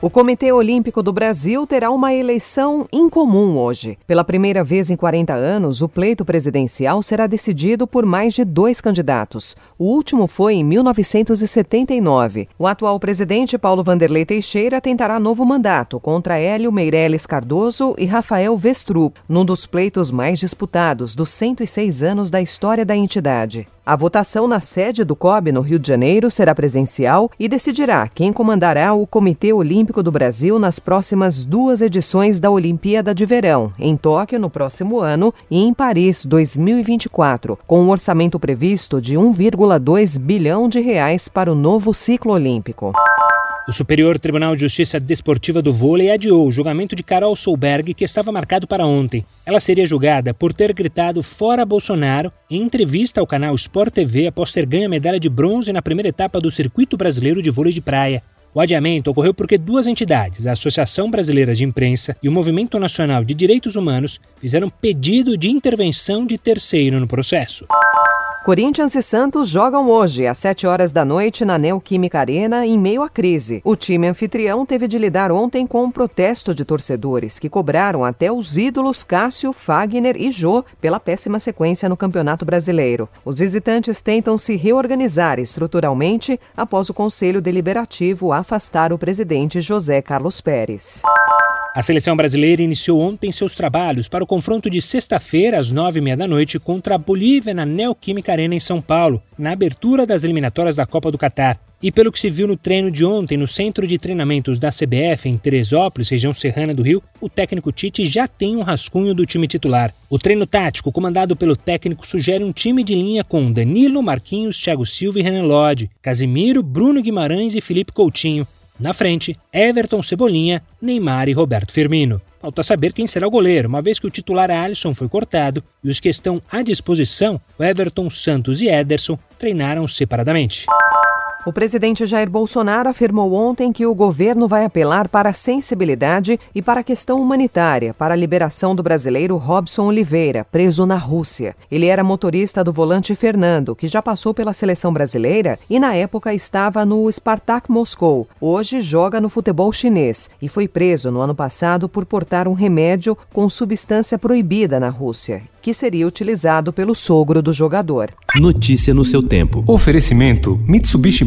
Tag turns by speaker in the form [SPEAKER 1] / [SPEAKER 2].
[SPEAKER 1] O Comitê Olímpico do Brasil terá uma eleição incomum hoje. Pela primeira vez em 40 anos, o pleito presidencial será decidido por mais de dois candidatos. O último foi em 1979. O atual presidente Paulo Vanderlei Teixeira tentará novo mandato contra Hélio Meirelles Cardoso e Rafael Vestrup, num dos pleitos mais disputados dos 106 anos da história da entidade. A votação na sede do COB no Rio de Janeiro será presencial e decidirá quem comandará o Comitê Olímpico do Brasil nas próximas duas edições da Olimpíada de Verão, em Tóquio no próximo ano e em Paris 2024, com um orçamento previsto de 1,2 bilhão de reais para o novo ciclo olímpico.
[SPEAKER 2] O Superior Tribunal de Justiça Desportiva do Vôlei adiou o julgamento de Carol Solberg, que estava marcado para ontem. Ela seria julgada por ter gritado fora Bolsonaro em entrevista ao canal Sport TV após ter ganho a medalha de bronze na primeira etapa do Circuito Brasileiro de Vôlei de Praia. O adiamento ocorreu porque duas entidades, a Associação Brasileira de Imprensa e o Movimento Nacional de Direitos Humanos, fizeram pedido de intervenção de terceiro no processo.
[SPEAKER 1] Corinthians e Santos jogam hoje, às 7 horas da noite, na Neoquímica Arena, em meio à crise. O time anfitrião teve de lidar ontem com um protesto de torcedores que cobraram até os ídolos Cássio, Fagner e Jô pela péssima sequência no Campeonato Brasileiro. Os visitantes tentam se reorganizar estruturalmente após o Conselho Deliberativo afastar o presidente José Carlos Pérez.
[SPEAKER 2] A seleção brasileira iniciou ontem seus trabalhos para o confronto de sexta-feira, às nove e meia da noite, contra a Bolívia na Neoquímica Arena em São Paulo, na abertura das eliminatórias da Copa do Catar. E pelo que se viu no treino de ontem no Centro de Treinamentos da CBF em Teresópolis, região serrana do Rio, o técnico Tite já tem um rascunho do time titular. O treino tático, comandado pelo técnico, sugere um time de linha com Danilo, Marquinhos, Thiago Silva e Renan Lodge, Casimiro, Bruno Guimarães e Felipe Coutinho. Na frente, Everton Cebolinha, Neymar e Roberto Firmino. Falta saber quem será o goleiro, uma vez que o titular Alisson foi cortado e os que estão à disposição, Everton, Santos e Ederson, treinaram separadamente.
[SPEAKER 1] O presidente Jair Bolsonaro afirmou ontem que o governo vai apelar para a sensibilidade e para a questão humanitária para a liberação do brasileiro Robson Oliveira, preso na Rússia. Ele era motorista do volante Fernando, que já passou pela seleção brasileira e na época estava no Spartak Moscou. Hoje joga no futebol chinês e foi preso no ano passado por portar um remédio com substância proibida na Rússia que seria utilizado pelo sogro do jogador.
[SPEAKER 3] Notícia no seu tempo.
[SPEAKER 4] Oferecimento: Mitsubishi